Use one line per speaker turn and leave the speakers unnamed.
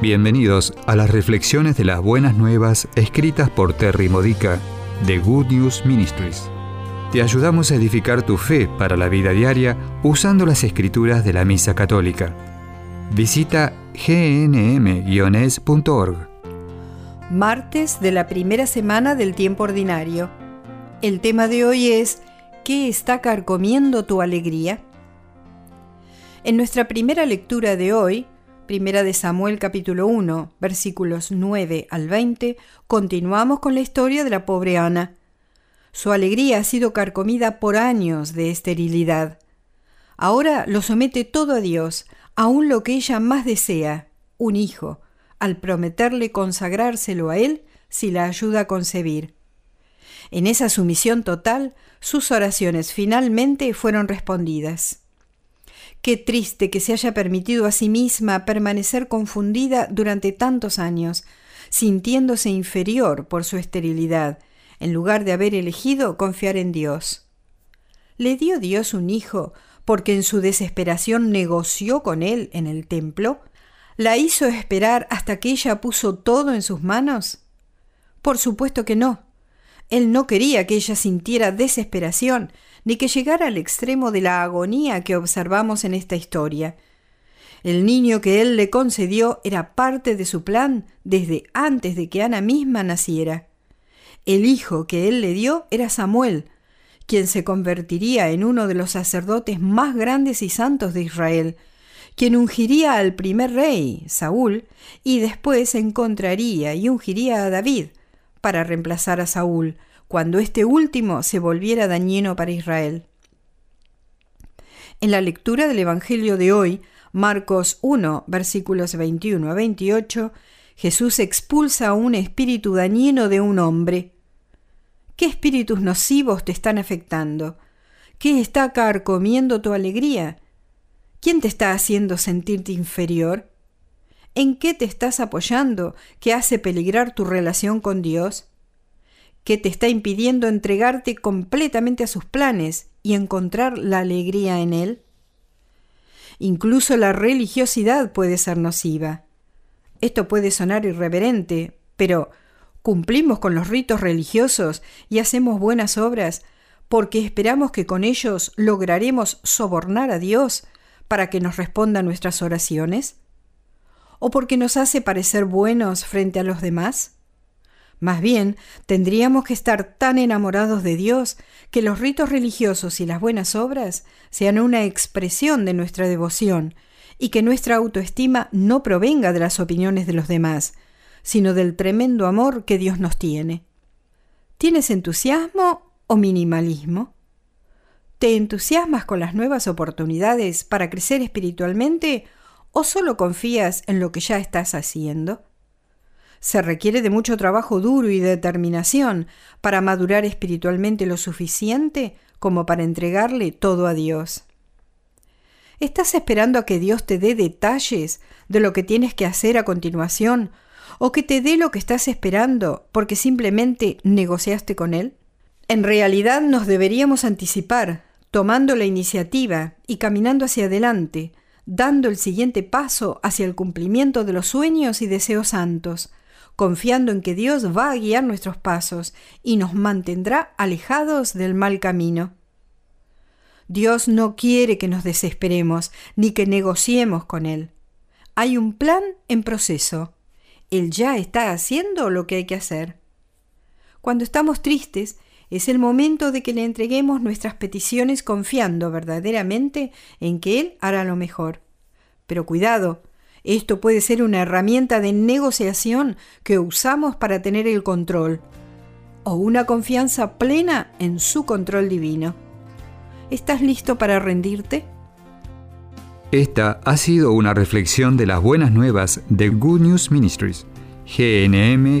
Bienvenidos a las reflexiones de las buenas nuevas escritas por Terry Modica de Good News Ministries. Te ayudamos a edificar tu fe para la vida diaria usando las escrituras de la Misa Católica. Visita gnm-es.org.
Martes de la primera semana del tiempo ordinario. El tema de hoy es ¿Qué está carcomiendo tu alegría? En nuestra primera lectura de hoy, Primera de Samuel capítulo 1, versículos 9 al 20, continuamos con la historia de la pobre Ana. Su alegría ha sido carcomida por años de esterilidad. Ahora lo somete todo a Dios, aun lo que ella más desea, un hijo, al prometerle consagrárselo a Él si la ayuda a concebir. En esa sumisión total, sus oraciones finalmente fueron respondidas. Qué triste que se haya permitido a sí misma permanecer confundida durante tantos años, sintiéndose inferior por su esterilidad, en lugar de haber elegido confiar en Dios. ¿Le dio Dios un hijo porque en su desesperación negoció con él en el templo? ¿La hizo esperar hasta que ella puso todo en sus manos? Por supuesto que no. Él no quería que ella sintiera desesperación, ni que llegara al extremo de la agonía que observamos en esta historia. El niño que él le concedió era parte de su plan desde antes de que Ana misma naciera. El hijo que él le dio era Samuel, quien se convertiría en uno de los sacerdotes más grandes y santos de Israel, quien ungiría al primer rey, Saúl, y después encontraría y ungiría a David, para reemplazar a Saúl, cuando este último se volviera dañino para Israel. En la lectura del Evangelio de hoy, Marcos 1, versículos 21 a 28, Jesús expulsa a un espíritu dañino de un hombre. ¿Qué espíritus nocivos te están afectando? ¿Qué está carcomiendo tu alegría? ¿Quién te está haciendo sentirte inferior? ¿En qué te estás apoyando que hace peligrar tu relación con Dios? ¿Qué te está impidiendo entregarte completamente a sus planes y encontrar la alegría en Él? Incluso la religiosidad puede ser nociva. Esto puede sonar irreverente, pero cumplimos con los ritos religiosos y hacemos buenas obras porque esperamos que con ellos lograremos sobornar a Dios para que nos responda nuestras oraciones o porque nos hace parecer buenos frente a los demás? Más bien, tendríamos que estar tan enamorados de Dios que los ritos religiosos y las buenas obras sean una expresión de nuestra devoción y que nuestra autoestima no provenga de las opiniones de los demás, sino del tremendo amor que Dios nos tiene. ¿Tienes entusiasmo o minimalismo? ¿Te entusiasmas con las nuevas oportunidades para crecer espiritualmente o solo confías en lo que ya estás haciendo? Se requiere de mucho trabajo duro y determinación para madurar espiritualmente lo suficiente como para entregarle todo a Dios. ¿Estás esperando a que Dios te dé detalles de lo que tienes que hacer a continuación o que te dé lo que estás esperando porque simplemente negociaste con Él? En realidad nos deberíamos anticipar, tomando la iniciativa y caminando hacia adelante, dando el siguiente paso hacia el cumplimiento de los sueños y deseos santos, confiando en que Dios va a guiar nuestros pasos y nos mantendrá alejados del mal camino. Dios no quiere que nos desesperemos ni que negociemos con Él. Hay un plan en proceso. Él ya está haciendo lo que hay que hacer. Cuando estamos tristes, es el momento de que le entreguemos nuestras peticiones confiando verdaderamente en que Él hará lo mejor. Pero cuidado, esto puede ser una herramienta de negociación que usamos para tener el control o una confianza plena en su control divino. ¿Estás listo para rendirte?
Esta ha sido una reflexión de las buenas nuevas de Good News Ministries, gnm-es.org.